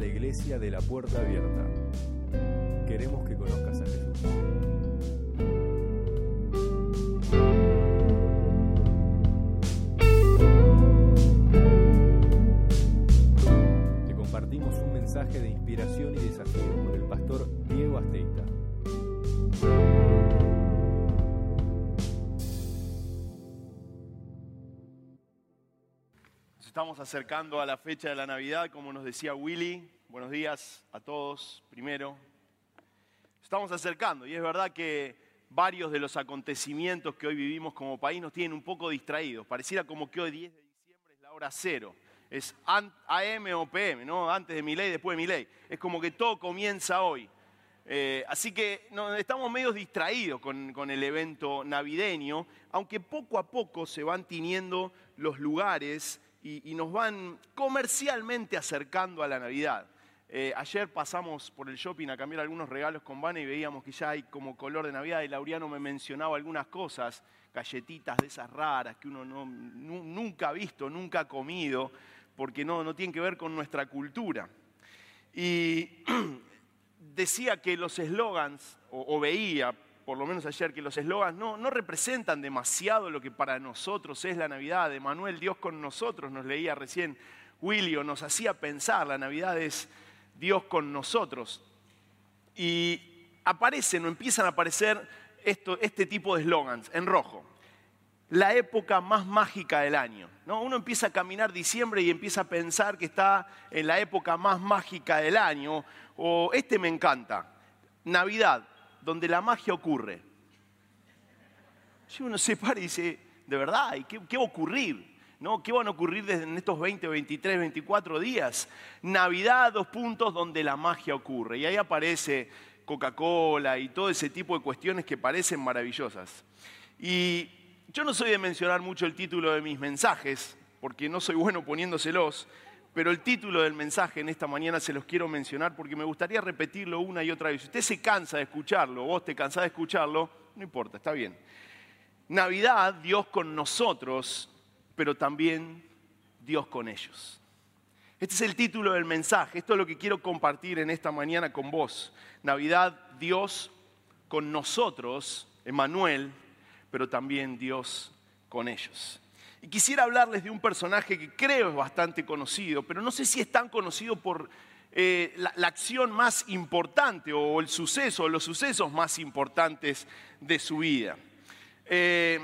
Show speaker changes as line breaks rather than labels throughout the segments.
la iglesia de la puerta abierta. Queremos que conozcas a Jesús. Te compartimos un mensaje de inspiración y desafío por el pastor Diego Asteita.
Estamos acercando a la fecha de la Navidad, como nos decía Willy. Buenos días a todos, primero. Estamos acercando y es verdad que varios de los acontecimientos que hoy vivimos como país nos tienen un poco distraídos. Pareciera como que hoy 10 de diciembre es la hora cero. Es AM o PM, ¿no? Antes de mi ley, después de mi ley. Es como que todo comienza hoy. Eh, así que no, estamos medio distraídos con el evento navideño, aunque poco a poco se van tiniendo los lugares y, nos van comercialmente acercando a la Navidad. Eh, ayer pasamos por el shopping a cambiar algunos regalos con Vane y veíamos que ya hay como color de Navidad y Laureano me mencionaba algunas cosas, galletitas de esas raras que uno no- nu- nunca ha visto, nunca ha comido, porque no, no tienen que ver con nuestra cultura. Y decía que los eslogans, o veía, por lo menos ayer, que los eslogans no, no representan demasiado lo que para nosotros es la Navidad. Emanuel, Dios con nosotros, nos leía recién Willio, nos hacía pensar, la Navidad es Dios con nosotros. Y aparecen o empiezan a aparecer esto- este tipo de eslogans en rojo la época más mágica del año. ¿no? Uno empieza a caminar diciembre y empieza a pensar que está en la época más mágica del año. O este me encanta, Navidad, donde la magia ocurre. Y uno se para y dice, ¿de verdad? ¿Y qué, qué va a ocurrir? ¿No? ¿Qué van a ocurrir desde en estos 20, 23, 24 días? Navidad, dos puntos, donde la magia ocurre. Y ahí aparece Coca-Cola y todo ese tipo de cuestiones que parecen maravillosas. Y yo no soy de mencionar mucho el título de mis mensajes, porque no soy bueno poniéndoselos, pero el título del mensaje en esta mañana se los quiero mencionar porque me gustaría repetirlo una y otra vez. Si usted se cansa de escucharlo, vos te cansás de escucharlo, no importa, está bien. Navidad, Dios con nosotros, pero también Dios con ellos. Este es el título del mensaje, esto es lo que quiero compartir en esta mañana con vos. Navidad, Dios con nosotros, Emanuel, pero también Dios con ellos. Y quisiera hablarles de un personaje que creo es bastante conocido, pero no sé si es tan conocido por eh, la, acción más importante o el suceso, o los sucesos más importantes de su vida. Eh,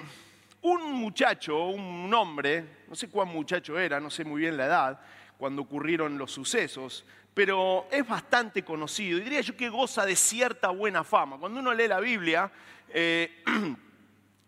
un muchacho, un hombre, no sé cuán muchacho era, no sé muy bien la edad, cuando ocurrieron los sucesos, pero es bastante conocido y diría yo que goza de cierta buena fama. Cuando uno lee la Biblia, eh,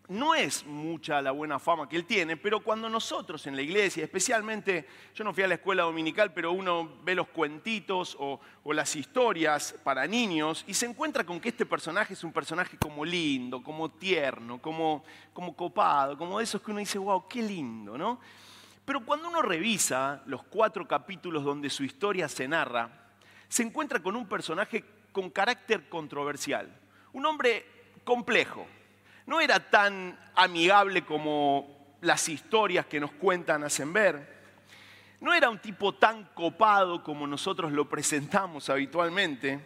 no es mucha la buena fama que él tiene, pero cuando nosotros en la iglesia, especialmente, yo no fui a la escuela dominical, pero uno ve los cuentitos o, las historias para niños y se encuentra con que este personaje es un personaje como lindo, como tierno, como, como copado, como de esos que uno dice, wow, qué lindo, ¿no? Pero cuando uno revisa los cuatro capítulos donde su historia se narra, se encuentra con un personaje con carácter controversial, un hombre complejo. No era tan amigable como las historias que nos cuentan hacen ver. No era un tipo tan copado como nosotros lo presentamos habitualmente.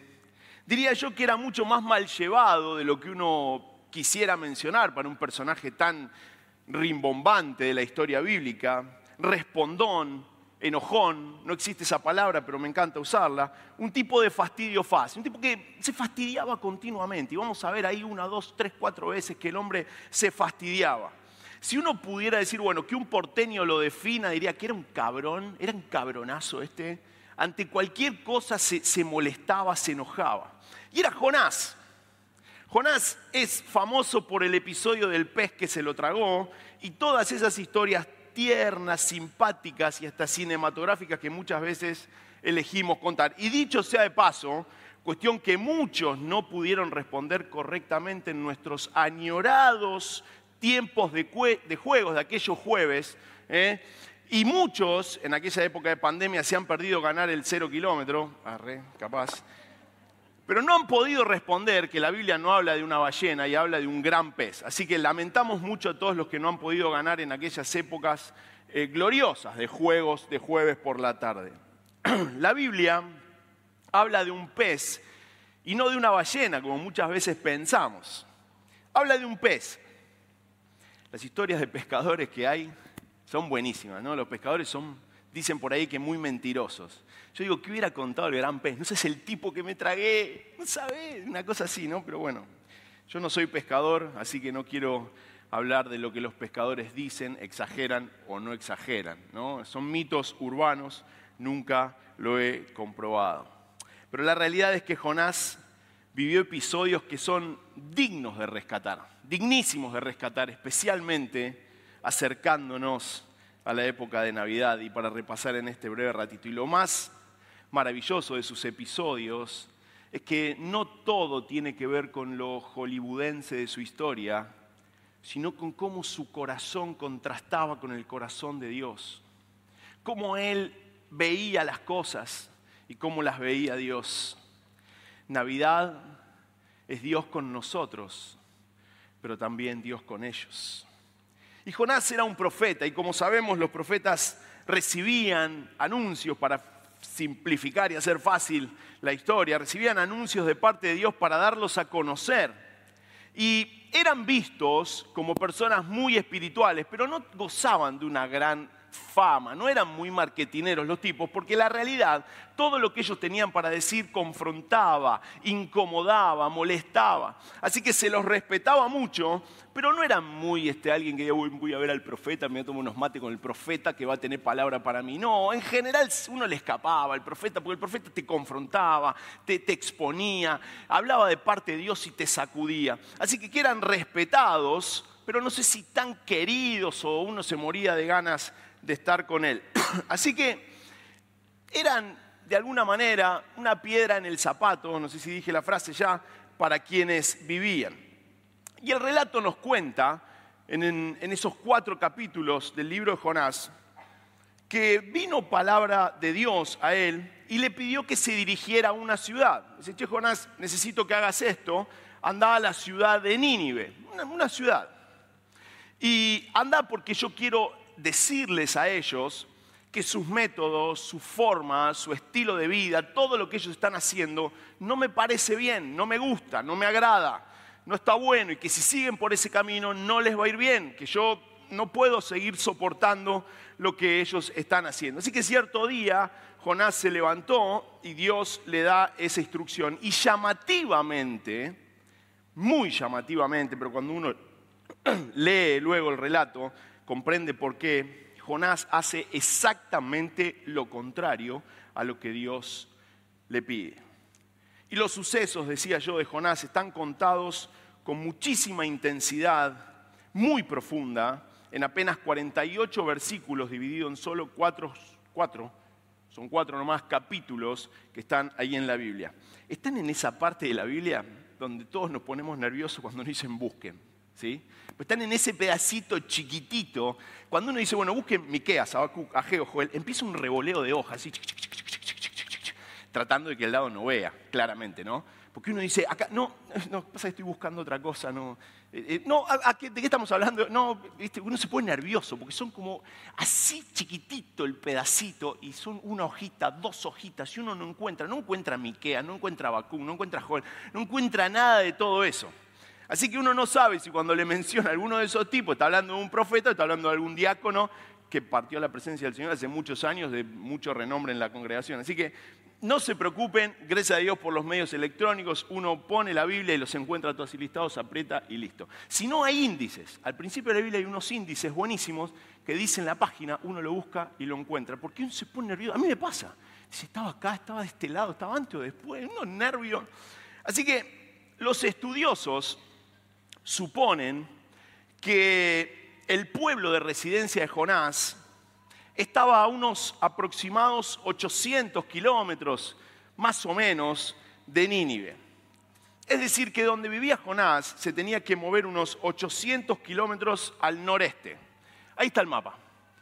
Diría yo que era mucho más mal llevado de lo que uno quisiera mencionar para un personaje tan rimbombante de la historia bíblica, respondón, enojón, no existe esa palabra, pero me encanta usarla, un tipo de fastidio fácil, un tipo que se fastidiaba continuamente. Y vamos a ver ahí una, dos, tres, cuatro veces que el hombre se fastidiaba. Si uno pudiera decir, bueno, que un porteño lo defina, diría que era un cabrón, era un cabronazo este. Ante cualquier cosa se, molestaba, se enojaba. Y era Jonás. Jonás es famoso por el episodio del pez que se lo tragó y todas esas historias tiernas, simpáticas y hasta cinematográficas que muchas veces elegimos contar. Y dicho sea de paso, cuestión que muchos no pudieron responder correctamente en nuestros añorados tiempos de, juegos de aquellos jueves, ¿eh? y muchos en aquella época de pandemia se han perdido ganar el cero kilómetro, arre, capaz, pero no han podido responder que la Biblia no habla de una ballena y habla de un gran pez. Así que lamentamos mucho a todos los que no han podido ganar en aquellas épocas eh, gloriosas de juegos de jueves por la tarde. la Biblia habla de un pez y no de una ballena, como muchas veces pensamos. Habla de un pez. Las historias de pescadores que hay son buenísimas, ¿no? Los pescadores son, dicen por ahí que muy mentirosos. Yo digo, ¿qué hubiera contado el gran pez? No sé, es el tipo que me tragué, no sabés, una cosa así, ¿no? Pero bueno, yo no soy pescador, así que no quiero hablar de lo que los pescadores dicen, exageran o no exageran, ¿no? Son mitos urbanos, nunca lo he comprobado. Pero la realidad es que Jonás vivió episodios que son dignos de rescatar, dignísimos de rescatar, especialmente acercándonos a la época de Navidad y para repasar en este breve ratito. Y lo más maravilloso de sus episodios es que no todo tiene que ver con lo hollywoodense de su historia, sino con cómo su corazón contrastaba con el corazón de Dios, cómo él veía las cosas y cómo las veía Dios. Navidad es Dios con nosotros, pero también Dios con ellos. Y Jonás era un profeta y como sabemos los profetas recibían anuncios para simplificar y hacer fácil la historia, recibían anuncios de parte de Dios para darlos a conocer. Y eran vistos como personas muy espirituales, pero no gozaban de una gran fama, no eran muy marketineros los tipos, porque la realidad, todo lo que ellos tenían para decir confrontaba, incomodaba, molestaba. Así que se los respetaba mucho, pero no eran muy este, alguien que voy, voy a ver al profeta, me tomo unos mates con el profeta que va a tener palabra para mí. No, en general uno le escapaba al profeta, porque el profeta te confrontaba, te, te exponía, hablaba de parte de Dios y te sacudía. Así que eran respetados, pero no sé si tan queridos o uno se moría de ganas de estar con él. Así que eran de alguna manera una piedra en el zapato, no sé si dije la frase ya, para quienes vivían. Y el relato nos cuenta, en, esos cuatro capítulos del libro de Jonás, que vino palabra de Dios a él y le pidió que se dirigiera a una ciudad. Dice, che, Jonás, necesito que hagas esto. Anda a la ciudad de Nínive, una ciudad. Y anda porque yo quiero decirles a ellos que sus métodos, su forma, su estilo de vida, todo lo que ellos están haciendo, no me parece bien, no me gusta, no me agrada, no está bueno y que si siguen por ese camino no les va a ir bien, que yo no puedo seguir soportando lo que ellos están haciendo. Así que cierto día Jonás se levantó y Dios le da esa instrucción y llamativamente, muy llamativamente, pero cuando uno lee luego el relato, comprende por qué Jonás hace exactamente lo contrario a lo que Dios le pide. Y los sucesos, decía yo, de Jonás están contados con muchísima intensidad, muy profunda, en apenas 48 versículos divididos en solo cuatro, cuatro, son cuatro nomás capítulos que están ahí en la Biblia. Están en esa parte de la Biblia donde todos nos ponemos nerviosos cuando nos dicen busquen. ¿Sí? Pues están en ese pedacito chiquitito. Cuando uno dice, bueno, busquen Miqueas, Habacuc, Ageo, Joel, empieza un revoleo de hojas, así, tratando de que el lado no vea, claramente, ¿no? Porque uno dice, acá, no, no, pasa que estoy buscando otra cosa, no. Eh, eh, no, ¿de qué estamos hablando? No, uno se pone nervioso porque son como así chiquitito el pedacito y son una hojita, dos hojitas y uno no encuentra, no encuentra Miquea, no encuentra Habacuc, no encuentra Joel, no encuentra nada de todo eso. Así que uno no sabe si cuando le menciona alguno de esos tipos está hablando de un profeta, está hablando de algún diácono que partió a la presencia del Señor hace muchos años, de mucho renombre en la congregación. Así que no se preocupen, gracias a Dios por los medios electrónicos, uno pone la Biblia y los encuentra todos listados, aprieta y listo. Si no hay índices, al principio de la Biblia hay unos índices buenísimos que dicen la página, uno lo busca y lo encuentra. ¿Por qué uno se pone nervioso? A mí me pasa. Si estaba acá, estaba de este lado, estaba antes o después, unos nervios. Así que los estudiosos suponen que el pueblo de residencia de Jonás estaba a unos aproximados 800 kilómetros, más o menos, de Nínive. Es decir, que donde vivía Jonás se tenía que mover unos 800 kilómetros al noreste. Ahí está el mapa.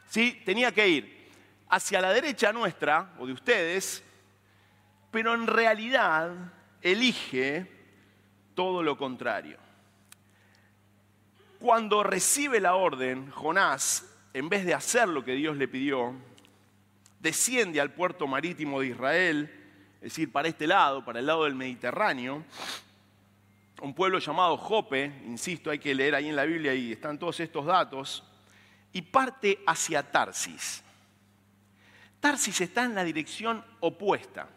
¿sí? Tenía que ir hacia la derecha nuestra, o de ustedes, pero en realidad elige todo lo contrario. Cuando recibe la orden, Jonás, en vez de hacer lo que Dios le pidió, desciende al puerto marítimo de Israel es decir, para este lado, para el lado del Mediterráneo, un pueblo llamado Jope, insisto, hay que leer ahí en la Biblia y están todos estos datos, y parte hacia Tarsis. Tarsis está en la dirección opuesta.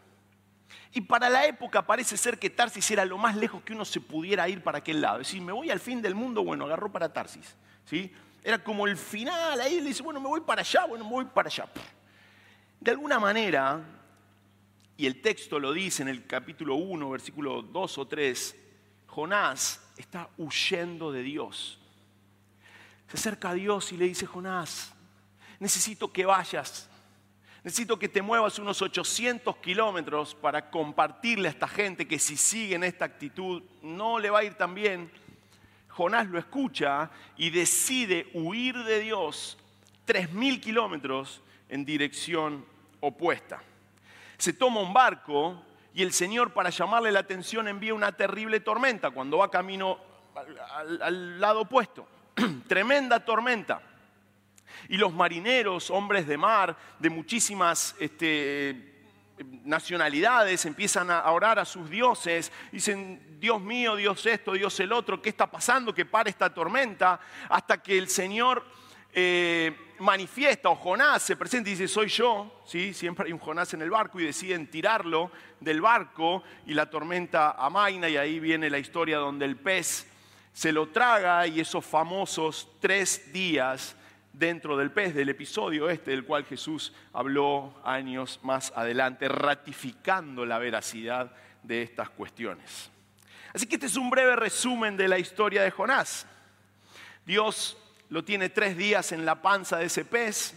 Y para la época parece ser que Tarsis era lo más lejos que uno se pudiera ir para aquel lado. Es decir, me voy al fin del mundo, bueno, agarró para Tarsis. ¿sí? Era como el final, ahí le dice, bueno, me voy para allá, bueno, me voy para allá. De alguna manera, y el texto lo dice en el capítulo 1, versículo 2 o 3, Jonás está huyendo de Dios. Se acerca a Dios y le dice, Jonás, necesito que vayas Necesito que te muevas unos 800 kilómetros para compartirle a esta gente que si sigue en esta actitud no le va a ir tan bien. Jonás lo escucha y decide huir de Dios 3.000 kilómetros en dirección opuesta. Se toma un barco y el Señor para llamarle la atención envía una terrible tormenta cuando va camino al, al lado opuesto. Tremenda tormenta. Y los marineros, hombres de mar, de muchísimas este, nacionalidades, empiezan a orar a sus dioses. Dicen, Dios mío, Dios esto, Dios el otro, ¿qué está pasando? Que pare esta tormenta. Hasta que el Señor eh, manifiesta, o Jonás se presenta y dice, soy yo. ¿Sí? Siempre hay un Jonás en el barco y deciden tirarlo del barco y la tormenta amaina y ahí viene la historia donde el pez se lo traga y esos famosos tres días dentro del pez, del episodio este del cual Jesús habló años más adelante, ratificando la veracidad de estas cuestiones. Así que este es un breve resumen de la historia de Jonás. Dios lo tiene tres días en la panza de ese pez,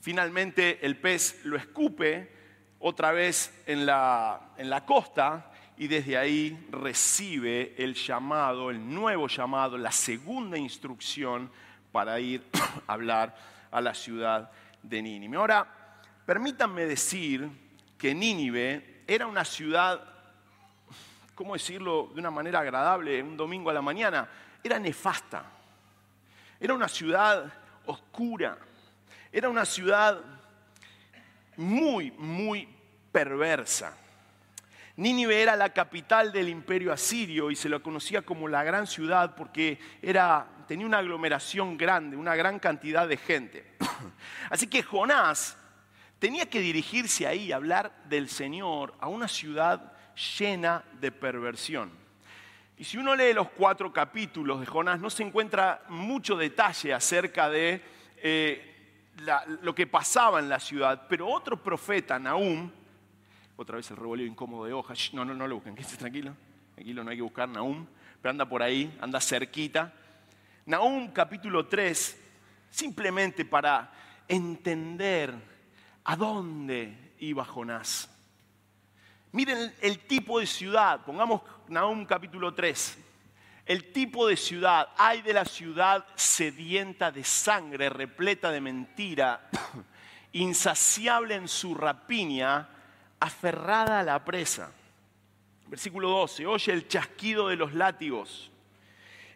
finalmente el pez lo escupe otra vez en la, en la costa y desde ahí recibe el llamado, el nuevo llamado, la segunda instrucción para ir a hablar a la ciudad de Nínive. Ahora, permítanme decir que Nínive era una ciudad, ¿cómo decirlo de una manera agradable, un domingo a la mañana? Era nefasta. Era una ciudad oscura. Era una ciudad muy, muy perversa. Nínive era la capital del imperio asirio y se lo conocía como la gran ciudad porque era, tenía una aglomeración grande, una gran cantidad de gente. Así que Jonás tenía que dirigirse ahí a hablar del Señor a una ciudad llena de perversión. Y si uno lee los cuatro capítulos de Jonás, no se encuentra mucho detalle acerca de eh, lo que pasaba en la ciudad, pero otro profeta, Nahum, otra vez el revoleo incómodo de hojas. No, no, no lo busquen, quédese tranquilo. Tranquilo, no hay que buscar Nahum, pero anda por ahí, anda cerquita. Nahum capítulo 3, simplemente para entender a dónde iba Jonás. Miren el, tipo de ciudad, pongamos Nahum capítulo 3. El tipo de ciudad, hay de la ciudad sedienta de sangre, repleta de mentira, insaciable en su rapiña, aferrada a la presa. Versículo 12, oye el chasquido de los látigos,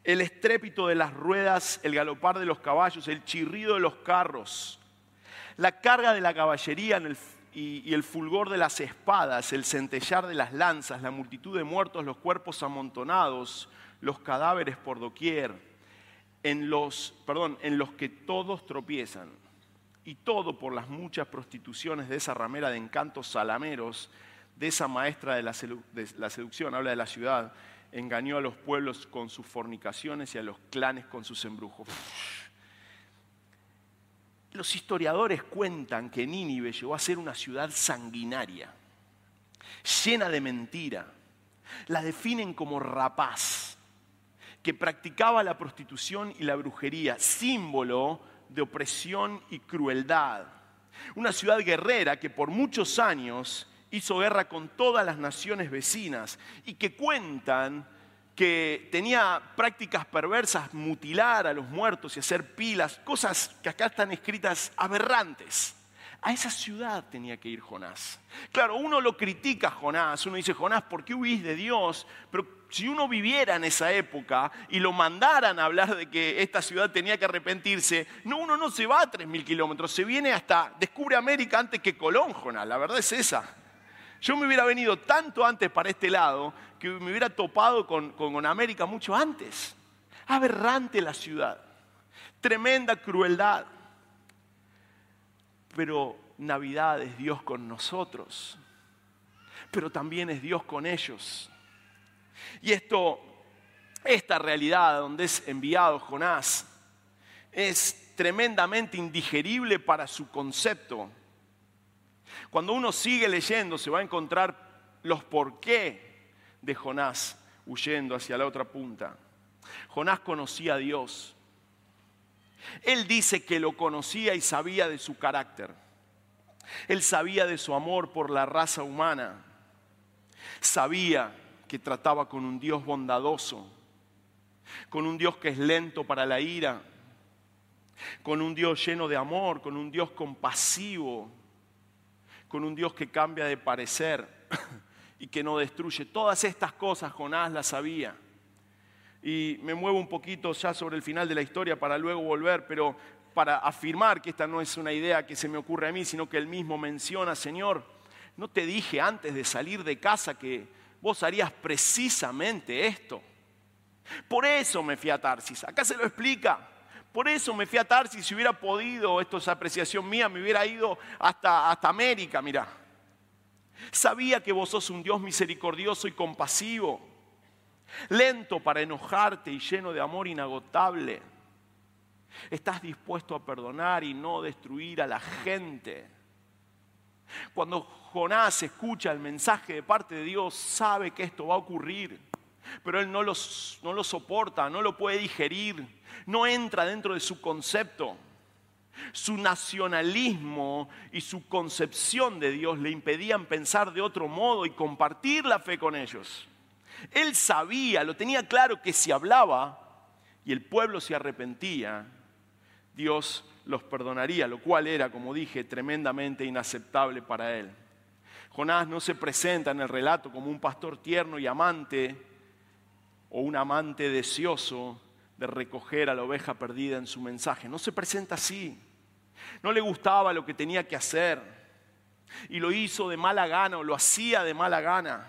el estrépito de las ruedas, el galopar de los caballos, el chirrido de los carros, la carga de la caballería y, el fulgor de las espadas, el centellar de las lanzas, la multitud de muertos, los cuerpos amontonados, los cadáveres por doquier, en los, perdón, en los que todos tropiezan y todo por las muchas prostituciones de esa ramera de encantos salameros, de esa maestra de la, seducción, habla de la ciudad, engañó a los pueblos con sus fornicaciones y a los clanes con sus embrujos. Los historiadores cuentan que Nínive llegó a ser una ciudad sanguinaria, llena de mentira. La definen como rapaz, que practicaba la prostitución y la brujería, símbolo de opresión y crueldad. Una ciudad guerrera que por muchos años hizo guerra con todas las naciones vecinas y que cuentan que tenía prácticas perversas, mutilar a los muertos y hacer pilas, cosas que acá están escritas aberrantes. A esa ciudad tenía que ir Jonás. Claro, uno lo critica Jonás, uno dice, Jonás, ¿por qué huís de Dios? Pero si uno viviera en esa época y lo mandaran a hablar de que esta ciudad tenía que arrepentirse, no, uno no se va a 3.000 kilómetros, se viene hasta, descubre América antes que Colón, Jonás, la verdad es esa. Yo me hubiera venido tanto antes para este lado que me hubiera topado con, con América mucho antes. Aberrante la ciudad, tremenda crueldad. Pero Navidad es Dios con nosotros, pero también es Dios con ellos. Y esto, esta realidad donde es enviado Jonás, es tremendamente indigerible para su concepto. Cuando uno sigue leyendo se va a encontrar los por qué de Jonás huyendo hacia la otra punta. Jonás conocía a Dios. Él dice que lo conocía y sabía de su carácter. Él sabía de su amor por la raza humana. Sabía que trataba con un Dios bondadoso, con un Dios que es lento para la ira, con un Dios lleno de amor, con un Dios compasivo, con un Dios que cambia de parecer y que no destruye. Todas estas cosas Jonás las sabía. Y me muevo un poquito ya sobre el final de la historia para luego volver, pero para afirmar que esta no es una idea que se me ocurre a mí, sino que él mismo menciona, Señor, no te dije antes de salir de casa que vos harías precisamente esto. Por eso me fui a Tarsis. Acá se lo explica. Por eso me fui a Tarsis. Si hubiera podido, esto es apreciación mía, me hubiera ido hasta, hasta América, mira. Sabía que vos sos un Dios misericordioso y compasivo, lento para enojarte y lleno de amor inagotable Estás dispuesto a perdonar y no destruir a la gente. Cuando Jonás escucha el mensaje de parte de Dios, sabe que esto va a ocurrir, pero él no lo, no lo soporta, no lo puede digerir, no entra dentro de su concepto. Su nacionalismo y su concepción de Dios le impedían pensar de otro modo y compartir la fe con ellos. Él sabía, lo tenía claro que si hablaba y el pueblo se arrepentía, Dios los perdonaría, lo cual era, como dije, tremendamente inaceptable para él. Jonás no se presenta en el relato como un pastor tierno y amante o un amante deseoso de recoger a la oveja perdida en su mensaje. No se presenta así. No le gustaba lo que tenía que hacer y lo hizo de mala gana o lo hacía de mala gana.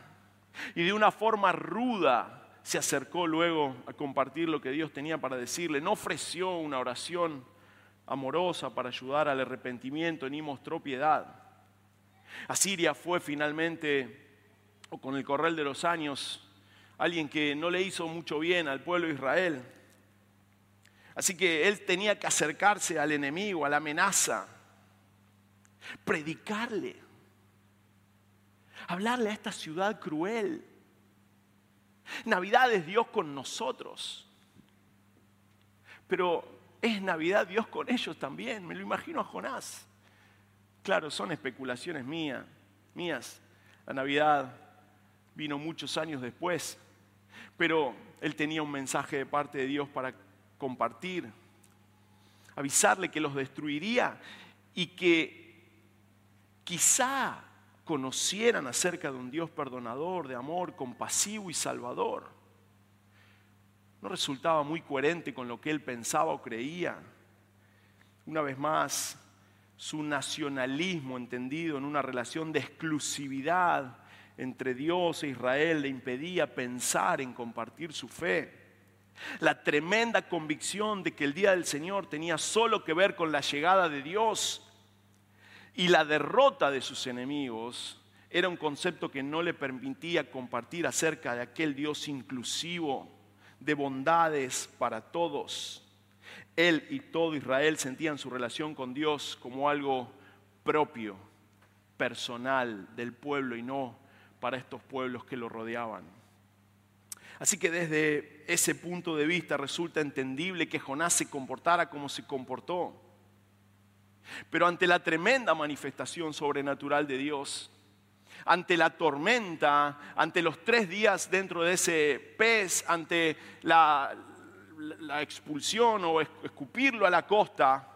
Y de una forma ruda se acercó luego a compartir lo que Dios tenía para decirle. No ofreció una oración amorosa para ayudar al arrepentimiento ni mostró piedad. Asiria fue finalmente, o con el correl de los años, alguien que no le hizo mucho bien al pueblo de Israel. Así que él tenía que acercarse al enemigo, a la amenaza, predicarle, hablarle a esta ciudad cruel. Navidad es Dios con nosotros. Pero es Navidad Dios con ellos también. Me lo imagino a Jonás. Claro, son especulaciones mías, mías. La Navidad vino muchos años después, pero él tenía un mensaje de parte de Dios para compartir, avisarle que los destruiría y que quizá conocieran acerca de un Dios perdonador, de amor, compasivo y salvador no resultaba muy coherente con lo que él pensaba o creía. Una vez más, su nacionalismo entendido en una relación de exclusividad entre Dios e Israel le impedía pensar en compartir su fe. La tremenda convicción de que el día del Señor tenía solo que ver con la llegada de Dios y la derrota de sus enemigos era un concepto que no le permitía compartir acerca de aquel Dios inclusivo de bondades para todos. Él y todo Israel sentían su relación con Dios como algo propio, personal del pueblo y no para estos pueblos que lo rodeaban. Así que desde ese punto de vista resulta entendible que Jonás se comportara como se comportó. Pero ante la tremenda manifestación sobrenatural de Dios, ante la tormenta, ante los tres días dentro de ese pez, ante la, expulsión o escupirlo a la costa,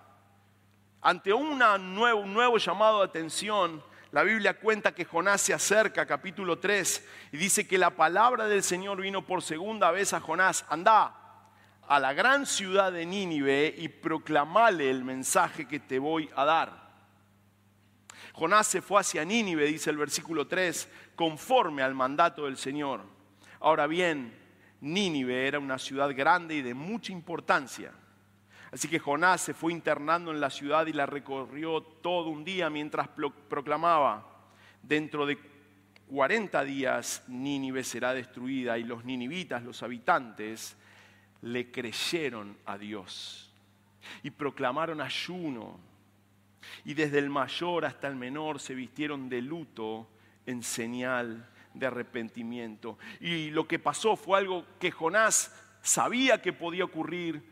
ante una nuevo, un nuevo llamado de atención, la Biblia cuenta que Jonás se acerca, capítulo 3, y dice que la palabra del Señor vino por segunda vez a Jonás, anda a la gran ciudad de Nínive y proclamale el mensaje que te voy a dar. Jonás se fue hacia Nínive, dice el versículo 3, conforme al mandato del Señor. Ahora bien, Nínive era una ciudad grande y de mucha importancia. Así que Jonás se fue internando en la ciudad y la recorrió todo un día mientras proclamaba, dentro de 40 días Nínive será destruida y los ninivitas, los habitantes, le creyeron a Dios y proclamaron ayuno y desde el mayor hasta el menor se vistieron de luto en señal de arrepentimiento. Y lo que pasó fue algo que Jonás sabía que podía ocurrir,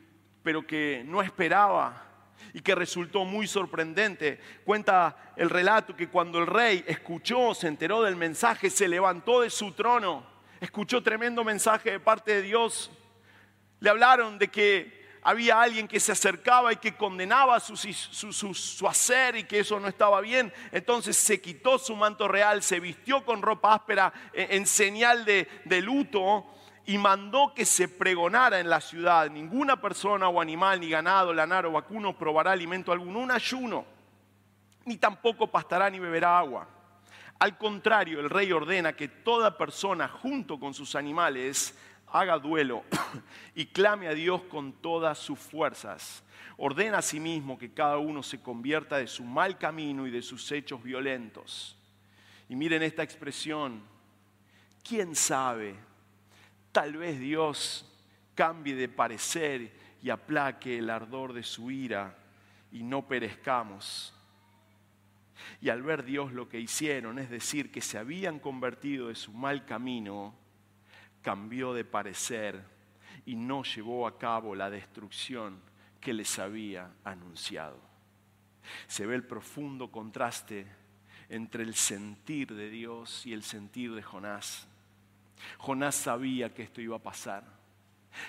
pero que no esperaba y que resultó muy sorprendente. Cuenta el relato que cuando el rey escuchó, se enteró del mensaje, se levantó de su trono, escuchó tremendo mensaje de parte de Dios. Le hablaron de que había alguien que se acercaba y que condenaba su, hacer y que eso no estaba bien. Entonces se quitó su manto real, se vistió con ropa áspera en, en señal de luto y mandó que se pregonara en la ciudad. Ninguna persona o animal, ni ganado, lanar o vacuno probará alimento alguno, un ayuno, ni tampoco pastará ni beberá agua. Al contrario, el rey ordena que toda persona junto con sus animales haga duelo y clame a Dios con todas sus fuerzas. Ordena a sí mismo que cada uno se convierta de su mal camino y de sus hechos violentos. Y miren esta expresión, ¿quién sabe? Tal vez Dios cambie de parecer y aplaque el ardor de su ira y no perezcamos. Y al ver Dios lo que hicieron, es decir, que se habían convertido de su mal camino, cambió de parecer y no llevó a cabo la destrucción que les había anunciado. Se ve el profundo contraste entre el sentir de Dios y el sentir de Jonás. Jonás sabía que esto iba a pasar.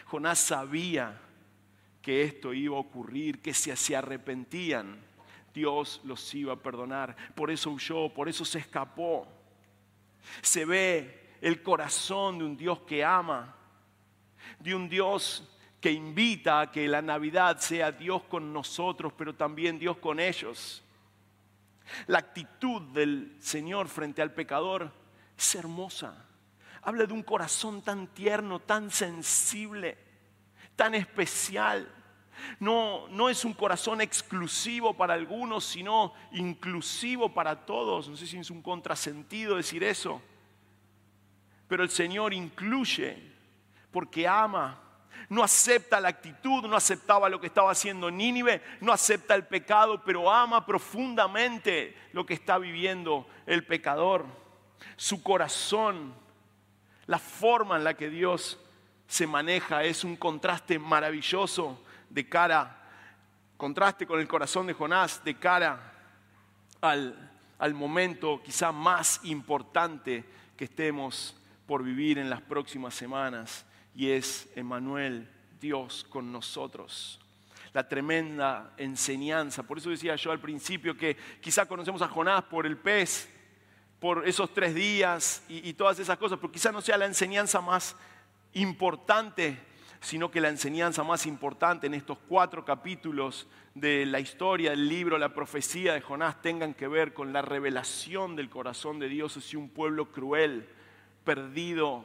Jonás sabía que esto iba a ocurrir, que si se arrepentían, Dios los iba a perdonar. Por eso huyó, por eso se escapó. Se ve el corazón de un Dios que ama, de un Dios que invita a que la Navidad sea Dios con nosotros, pero también Dios con ellos. La actitud del Señor frente al pecador es hermosa. Habla de un corazón tan tierno, tan sensible, tan especial. No, no es un corazón exclusivo para algunos, sino inclusivo para todos. No sé si es un contrasentido decir eso pero el Señor incluye porque ama. No acepta la actitud, no aceptaba lo que estaba haciendo Nínive, no acepta el pecado, pero ama profundamente lo que está viviendo el pecador. Su corazón, la forma en la que Dios se maneja es un contraste maravilloso de cara, contraste con el corazón de Jonás, de cara al, al momento quizá más importante que estemos por vivir en las próximas semanas y es Emanuel, Dios con nosotros. La tremenda enseñanza. Por eso decía yo al principio que quizá conocemos a Jonás por el pez, por esos tres días y, todas esas cosas, pero quizá no sea la enseñanza más importante, sino que la enseñanza más importante en estos cuatro capítulos de la historia del libro, la profecía de Jonás, tengan que ver con la revelación del corazón de Dios hacia un pueblo cruel perdido,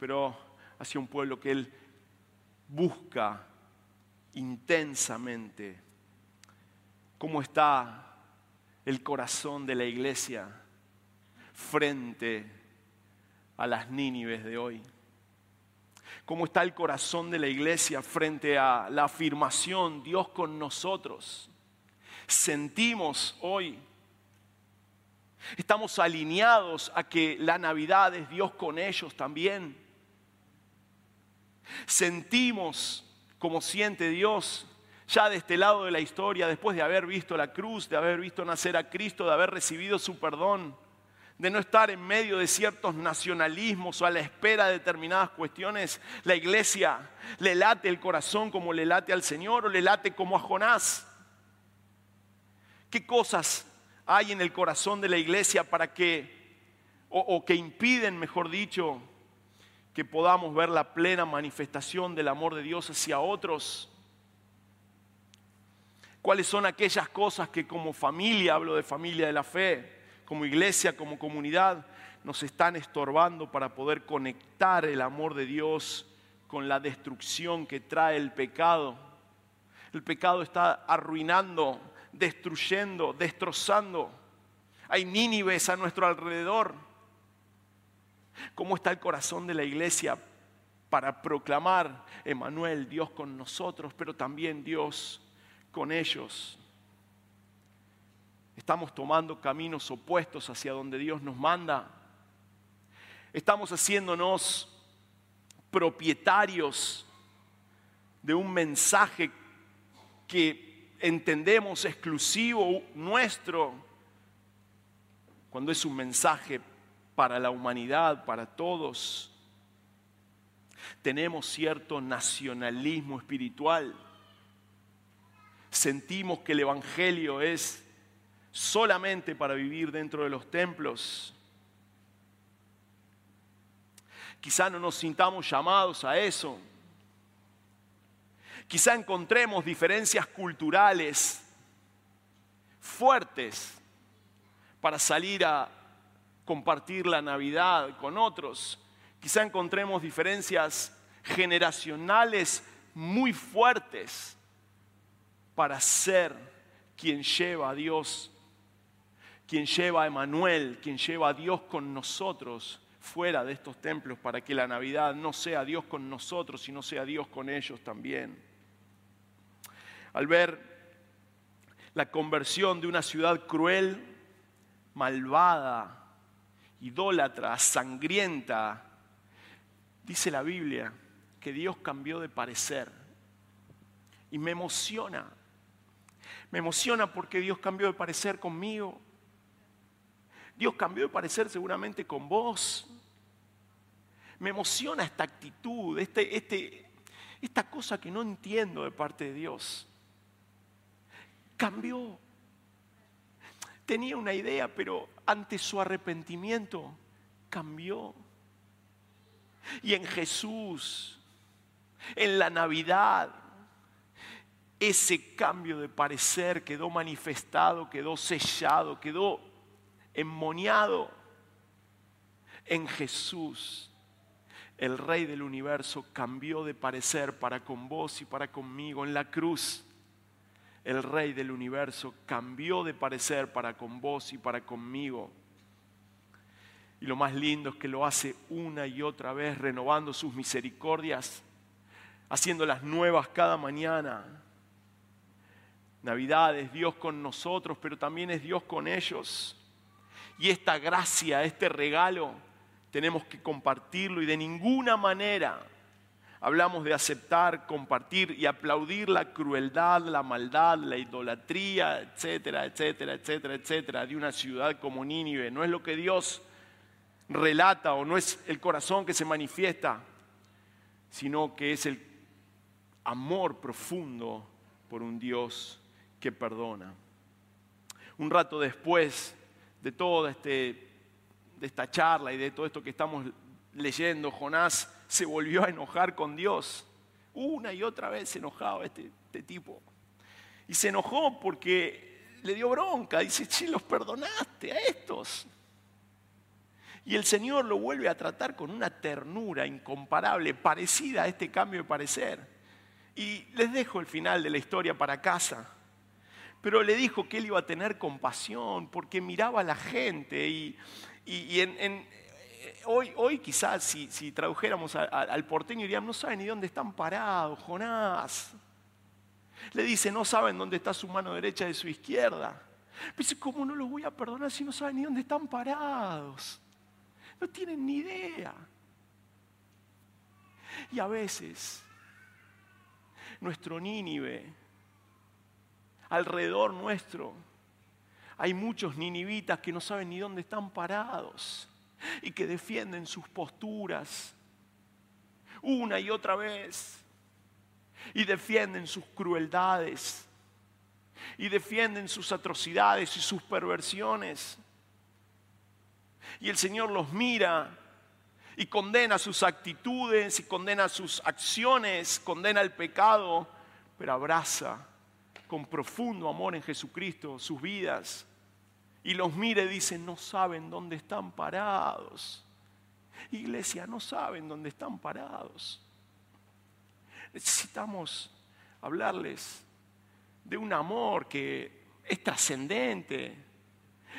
pero hacia un pueblo que Él busca intensamente. ¿Cómo está el corazón de la iglesia frente a las Nínives de hoy? ¿Cómo está el corazón de la iglesia frente a la afirmación Dios con nosotros? Sentimos hoy Estamos alineados a que la Navidad es Dios con ellos también. Sentimos como siente Dios ya de este lado de la historia, después de haber visto la cruz, de haber visto nacer a Cristo, de haber recibido su perdón, de no estar en medio de ciertos nacionalismos o a la espera de determinadas cuestiones, la iglesia le late el corazón como le late al Señor o le late como a Jonás. ¿Qué cosas hay en el corazón de la iglesia para que, o, que impiden, mejor dicho, que podamos ver la plena manifestación del amor de Dios hacia otros. cuáles son aquellas cosas que como familia, hablo de familia de la fe, como iglesia, como comunidad, nos están estorbando para poder conectar el amor de Dios con la destrucción que trae el pecado. El pecado está arruinando, destruyendo, destrozando. Hay Nínives a nuestro alrededor. ¿Cómo está el corazón de la iglesia para proclamar, Emanuel, Dios con nosotros, pero también Dios con ellos? Estamos tomando caminos opuestos hacia donde Dios nos manda. Estamos haciéndonos propietarios de un mensaje que entendemos exclusivo nuestro, cuando es un mensaje para la humanidad, para todos. Tenemos cierto nacionalismo espiritual. Sentimos que el Evangelio es solamente para vivir dentro de los templos. Quizá no nos sintamos llamados a eso. Quizá encontremos diferencias culturales fuertes para salir a compartir la Navidad con otros. Quizá encontremos diferencias generacionales muy fuertes para ser quien lleva a Dios, quien lleva a Emanuel, quien lleva a Dios con nosotros fuera de estos templos para que la Navidad no sea Dios con nosotros, sino sea Dios con ellos también. Al ver la conversión de una ciudad cruel, malvada, idólatra, sangrienta, dice la Biblia que Dios cambió de parecer. Y me emociona. Me emociona porque Dios cambió de parecer conmigo. Dios cambió de parecer seguramente con vos. Me emociona esta actitud, este, este, esta cosa que no entiendo de parte de Dios. Cambió. Tenía una idea, pero ante su arrepentimiento cambió. Y en Jesús, en la Navidad, ese cambio de parecer quedó manifestado, quedó sellado, quedó en Jesús el Rey del universo cambió de parecer para con vos y para conmigo en la cruz. El Rey del universo cambió de parecer para con vos y para conmigo. Y lo más lindo es que lo hace una y otra vez, renovando sus misericordias, haciéndolas nuevas cada mañana. Navidad es Dios con nosotros, pero también es Dios con ellos. Y esta gracia, este regalo, tenemos que compartirlo y de ninguna manera hablamos de aceptar, compartir y aplaudir la crueldad, la maldad, la idolatría, etcétera, etcétera, etcétera, etcétera, de una ciudad como Nínive. No es lo que Dios relata o no es el corazón que se manifiesta, sino que es el amor profundo por un Dios que perdona. Un rato después de todo este esta charla y de todo esto que estamos leyendo, Jonás se volvió a enojar con Dios. Una y otra vez se enojaba este, este tipo. Y se enojó porque le dio bronca. Dice, che, los perdonaste a estos. Y el Señor lo vuelve a tratar con una ternura incomparable, parecida a este cambio de parecer. Y les dejo el final de la historia para casa. Pero le dijo que él iba a tener compasión porque miraba a la gente y, y, en, hoy, hoy quizás si, si tradujéramos al porteño diríamos, no saben ni dónde están parados, Jonás. Le dice, no saben dónde está su mano derecha de su izquierda. dice, ¿cómo no los voy a perdonar si no saben ni dónde están parados? No tienen ni idea. Y a veces, nuestro Nínive, alrededor nuestro, hay muchos ninivitas que no saben ni dónde están parados y que defienden sus posturas una y otra vez y defienden sus crueldades y defienden sus atrocidades y sus perversiones. Y el Señor los mira y condena sus actitudes y condena sus acciones, condena el pecado, pero abraza con profundo amor en Jesucristo sus vidas y los mire y dice, no saben dónde están parados. Iglesia, no saben dónde están parados. Necesitamos hablarles de un amor que es trascendente.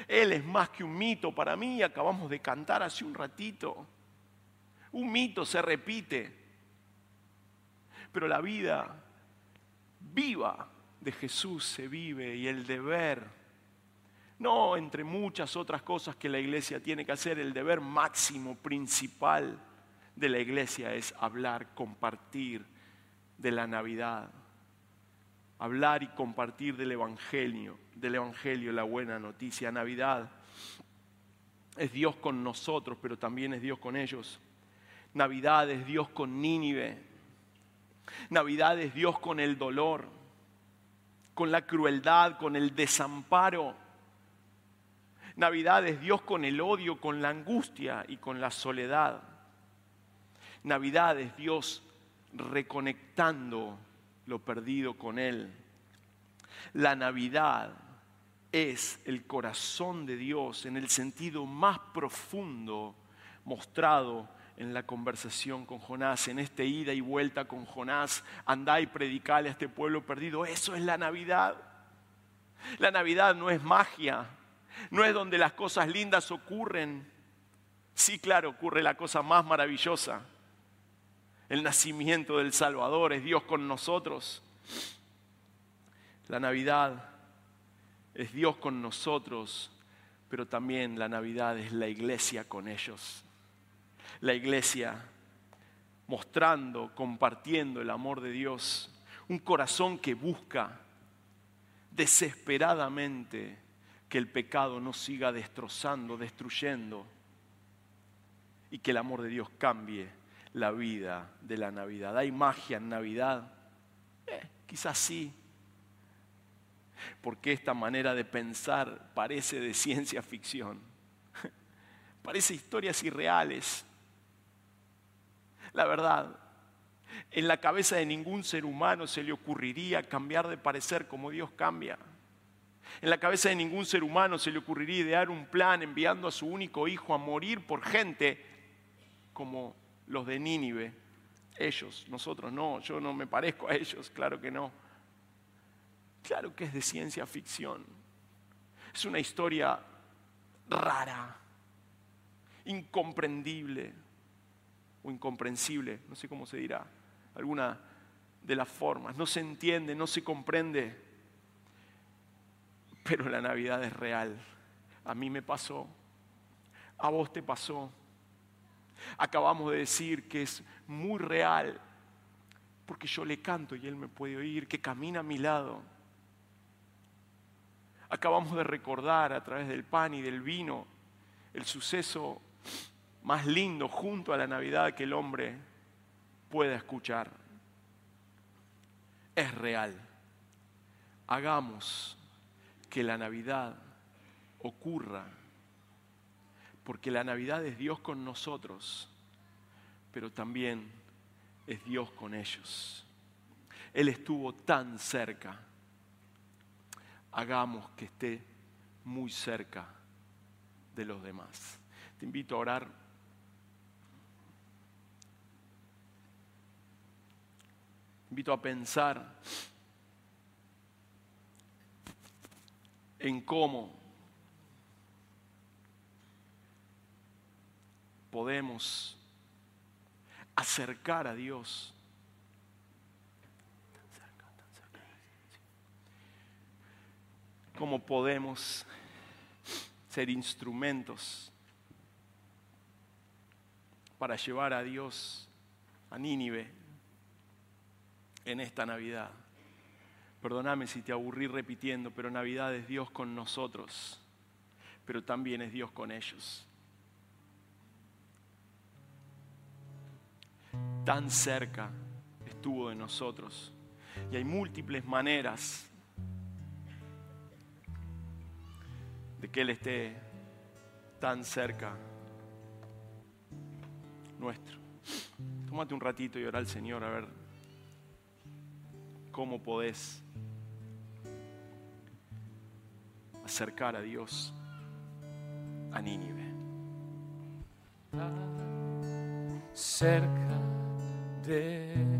Él es más que un mito para mí, acabamos de cantar hace un ratito. Un mito se repite, pero la vida viva de Jesús se vive y el deber, no entre muchas otras cosas que la iglesia tiene que hacer, el deber máximo, principal de la iglesia es hablar, compartir de la Navidad, hablar y compartir del Evangelio, del Evangelio, la buena noticia. Navidad es Dios con nosotros, pero también es Dios con ellos. Navidad es Dios con Nínive. Navidad es Dios con el dolor, con la crueldad, con el desamparo. Navidad es Dios con el odio, con la angustia y con la soledad. Navidad es Dios reconectando lo perdido con Él. La Navidad es el corazón de Dios en el sentido más profundo mostrado en la conversación con Jonás, en este ida y vuelta con Jonás, andá y predicale a este pueblo perdido. Eso es la Navidad. La Navidad no es magia, no es donde las cosas lindas ocurren. Sí, claro, ocurre la cosa más maravillosa. El nacimiento del Salvador es Dios con nosotros. La Navidad es Dios con nosotros, pero también la Navidad es la iglesia con ellos la iglesia, mostrando, compartiendo el amor de Dios, un corazón que busca desesperadamente que el pecado no siga destrozando, destruyendo, y que el amor de Dios cambie la vida de la Navidad. ¿Hay magia en Navidad? Eh, quizás sí, porque esta manera de pensar parece de ciencia ficción, parece historias irreales, la verdad. En la cabeza de ningún ser humano se le ocurriría cambiar de parecer como Dios cambia. En la cabeza de ningún ser humano se le ocurriría idear un plan enviando a su único hijo a morir por gente como los de Nínive. Ellos, nosotros no, yo no me parezco a ellos, claro que no. Claro que es de ciencia ficción. Es una historia rara, incomprendible incomprensible, no sé cómo se dirá, alguna de las formas. No se entiende, no se comprende, pero la Navidad es real. A mí me pasó, a vos te pasó. Acabamos de decir que es muy real, porque yo le canto y Él me puede oír, que camina a mi lado. Acabamos de recordar a través del pan y del vino el suceso más lindo junto a la Navidad que el hombre pueda escuchar. Es real. Hagamos que la Navidad ocurra, porque la Navidad es Dios con nosotros, pero también es Dios con ellos. Él estuvo tan cerca. Hagamos que esté muy cerca de los demás. Te invito a orar. Invito a pensar en cómo podemos acercar a Dios. Cómo podemos ser instrumentos para llevar a Dios a Nínive en esta Navidad. Perdóname si te aburrí repitiendo, pero Navidad es Dios con nosotros, pero también es Dios con ellos. Tan cerca estuvo de nosotros. Y hay múltiples maneras de que Él esté tan cerca nuestro. Tómate un ratito y ora al Señor a ver cómo podés acercar a Dios a Nínive.
Cerca de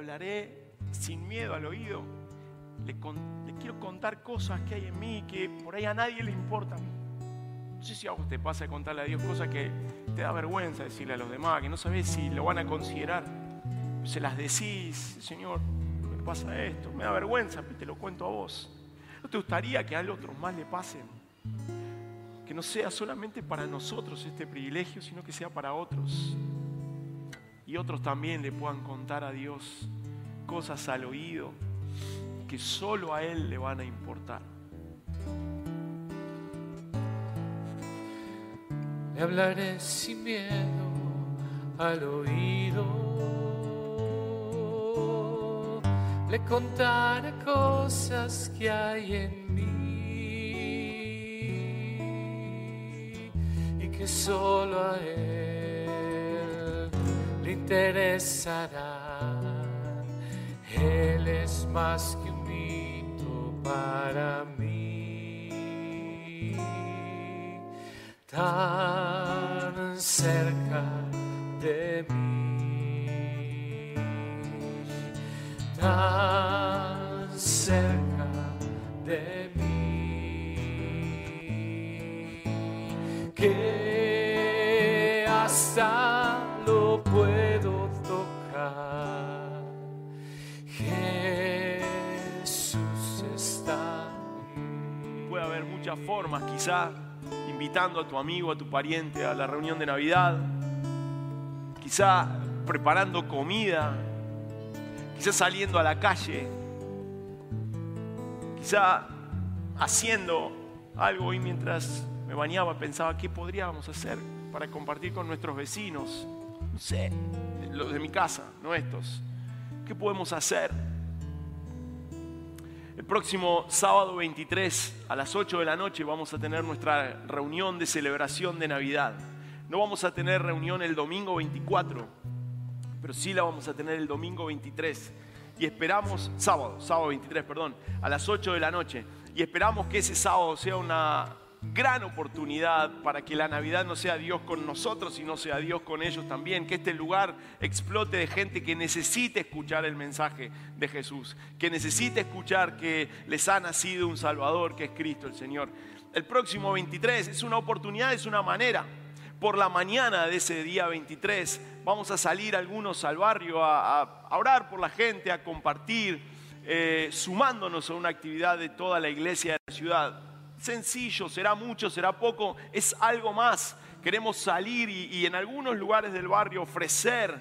hablaré
sin miedo al oído. Le, quiero contar cosas que hay en mí que por ahí a nadie le importan. No sé si a vos te pasa de contarle a Dios cosas que te da vergüenza decirle a los demás, que no sabes si lo van a considerar. Se las decís, Señor, me pasa esto, me da vergüenza, te lo cuento a vos. ¿No te gustaría que a otros más le pasen? que no sea solamente para nosotros este privilegio, sino que sea para otros. Y otros también le puedan contar a Dios cosas al oído que solo a Él le van a importar.
Le hablaré sin miedo al oído. Le contaré cosas que hay en mí y que solo a él le interesarán. Él es más que un mito para mí tan cerca de mí, tan
quizá invitando a tu amigo, a tu pariente a la reunión de Navidad, quizá preparando comida, quizá saliendo a la calle, quizá haciendo algo. Hoy mientras me bañaba, pensaba qué podríamos hacer para compartir con nuestros vecinos, no sé, los de mi casa, no estos, qué podemos hacer. El próximo sábado 23 a las 8 de la noche vamos a tener nuestra reunión de celebración de Navidad. No vamos a tener reunión el domingo 24, pero sí la vamos a tener el domingo 23. Y esperamos, sábado, sábado 23, perdón, a las 8 de la noche. Y esperamos que ese sábado sea una gran oportunidad para que la Navidad no sea Dios con nosotros, sino sea Dios con ellos también. Que este lugar explote de gente que necesite escuchar el mensaje de Jesús, que necesite escuchar que les ha nacido un Salvador, que es Cristo el Señor. El próximo 23 es una oportunidad, es una manera. Por la mañana de ese día 23 vamos a salir algunos al barrio a, a- orar por la gente, a compartir, eh, sumándonos a una actividad de toda la iglesia de la ciudad sencillo, será mucho, será poco, es algo más. Queremos salir y, en algunos lugares del barrio ofrecer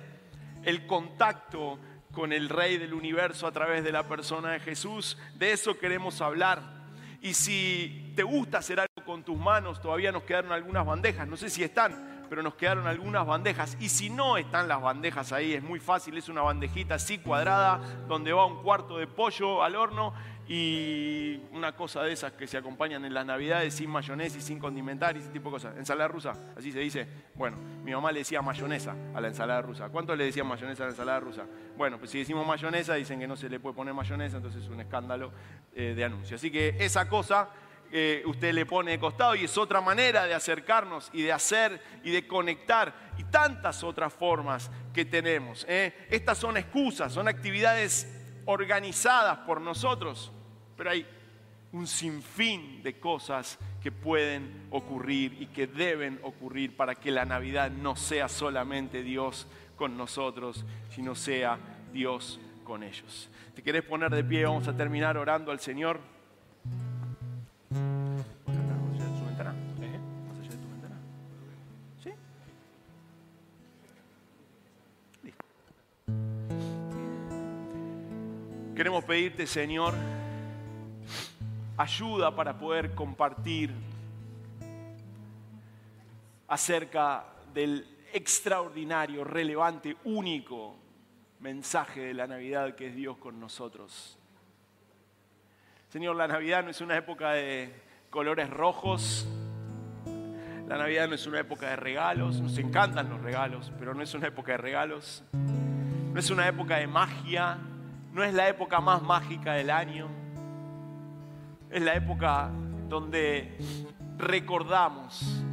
el contacto con el Rey del universo a través de la persona de Jesús. De eso queremos hablar. Y si te gusta hacer algo con tus manos, todavía nos quedaron algunas bandejas. No sé si están, pero nos quedaron algunas bandejas. Y si no están las bandejas ahí, es muy fácil. Es una bandejita así cuadrada donde va un cuarto de pollo al horno y una cosa de esas que se acompañan en las navidades sin mayonesa y sin condimentar y ese tipo de cosas. Ensalada rusa, así se dice. Bueno, mi mamá le decía mayonesa a la ensalada rusa. ¿Cuántos le decían mayonesa a la ensalada rusa? Bueno, pues si decimos mayonesa dicen que no se le puede poner mayonesa, entonces es un escándalo eh, de anuncio. Así que esa cosa usted le pone de costado y es otra manera de acercarnos y de hacer y de conectar y tantas otras formas que tenemos. ¿eh? Estas son excusas, son actividades organizadas por nosotros, pero hay un sinfín de cosas que pueden ocurrir y que deben ocurrir para que la Navidad no sea solamente Dios con nosotros, sino sea Dios con ellos. ¿Te querés poner de pie? Vamos a terminar orando al Señor. Queremos pedirte, Señor, ayuda para poder compartir acerca del extraordinario, relevante, único mensaje de la Navidad que es Dios con nosotros. Señor, la Navidad no es una época de colores rojos, la Navidad no es una época de regalos, nos encantan los regalos, pero no es una época de regalos, no es una época de magia, no es la época más mágica del año, es la época donde recordamos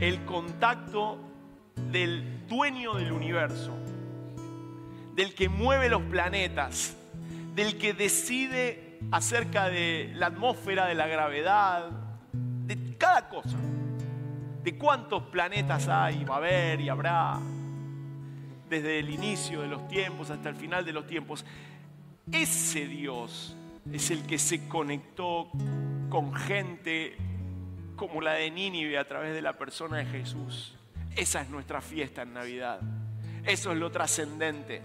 el contacto del dueño del universo, del que mueve los planetas, del que decide acerca de la atmósfera, de la gravedad, de cada cosa, de cuántos planetas hay, va a haber y habrá, desde el inicio de los tiempos hasta el final de los tiempos. Ese Dios es el que se conectó con gente como la de Nínive a través de la persona de Jesús. Esa es nuestra fiesta en Navidad. Eso es lo trascendente.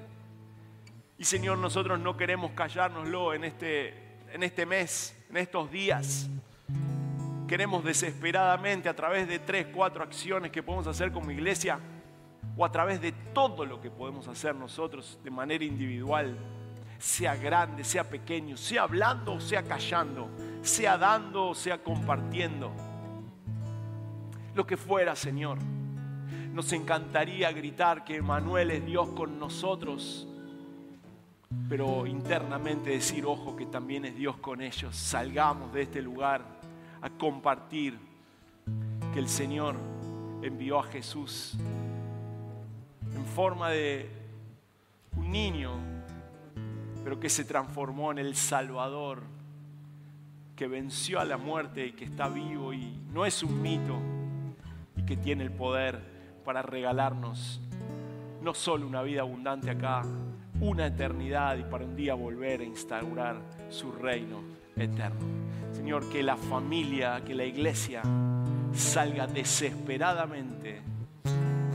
Y Señor, nosotros no queremos callárnoslo en este, en este mes, en estos días. Queremos desesperadamente a través de tres, cuatro acciones que podemos hacer como iglesia o a través de todo lo que podemos hacer nosotros de manera individual, sea grande, sea pequeño, sea hablando o sea callando, sea dando o sea compartiendo. Lo que fuera, Señor. Nos encantaría gritar que Manuel es Dios con nosotros, pero internamente decir, ojo, que también es Dios con ellos. Salgamos de este lugar a compartir que el Señor envió a Jesús forma de un niño, pero que se transformó en el Salvador, que venció a la muerte y que está vivo y no es un mito y que tiene el poder para regalarnos no solo una vida abundante acá, una eternidad y para un día volver a instaurar su reino eterno. Señor, que la familia, que la iglesia salga desesperadamente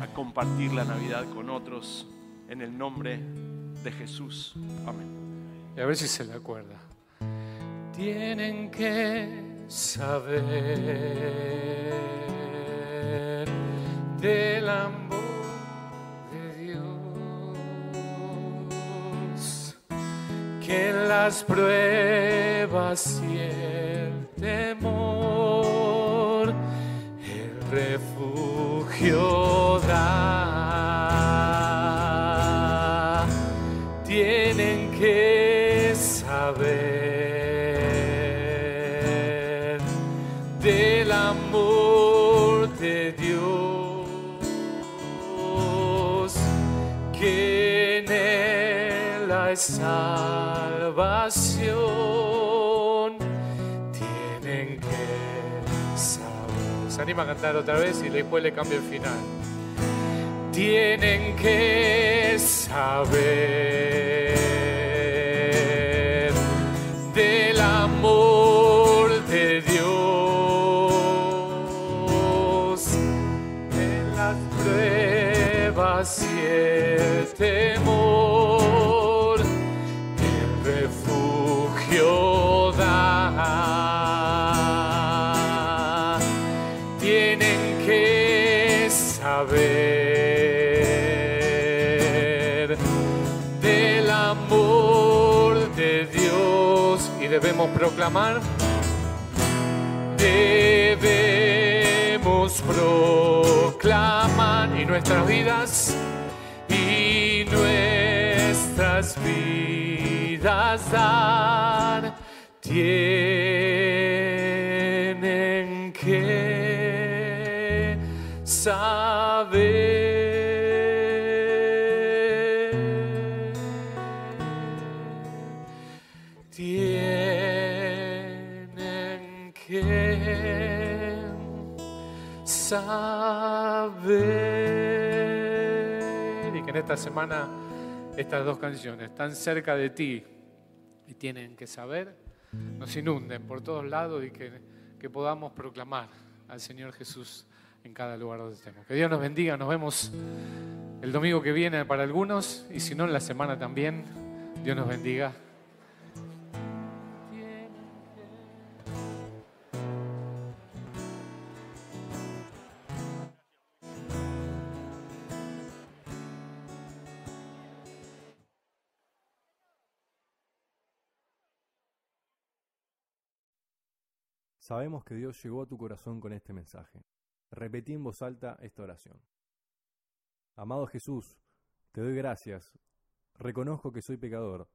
compartir la Navidad con otros en el nombre de Jesús. Amén.
Y a ver si se le acuerda. Tienen que saber del amor de Dios, que en las pruebas y el temor, refugio da. Tienen que saber del amor de Dios, que en él hay salvación. Se anima a cantar otra vez y después le cambio el final. Tienen que saber del amor de Dios. En las pruebas y el temor proclamar debemos proclamar y nuestras vidas y nuestras vidas dar. Tienen que saber esta semana estas dos canciones, tan cerca de ti y tienen que saber, nos inunden por todos lados y que, que podamos proclamar al Señor Jesús en cada lugar donde estemos. Que Dios nos bendiga, nos vemos el domingo que viene para algunos y si no en la semana también. Dios nos bendiga.
Sabemos que Dios llegó a tu corazón con este mensaje. Repetí en voz alta esta oración. Amado Jesús, te doy gracias. Reconozco que soy pecador,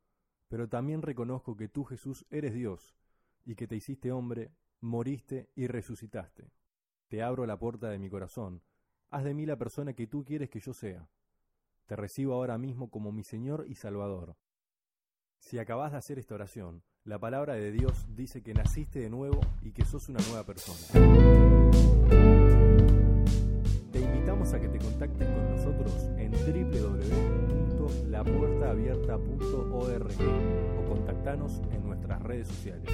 pero también reconozco que tú, Jesús, eres Dios y que te hiciste hombre, moriste y resucitaste. Te abro la puerta de mi corazón. Haz de mí la persona que tú quieres que yo sea. Te recibo ahora mismo como mi Señor y Salvador. Si acabas de hacer esta oración, la palabra de Dios dice que naciste de nuevo y que sos una nueva persona. Te invitamos a que te contactes con nosotros en www.lapuertaabierta.org o contactanos en nuestras redes sociales.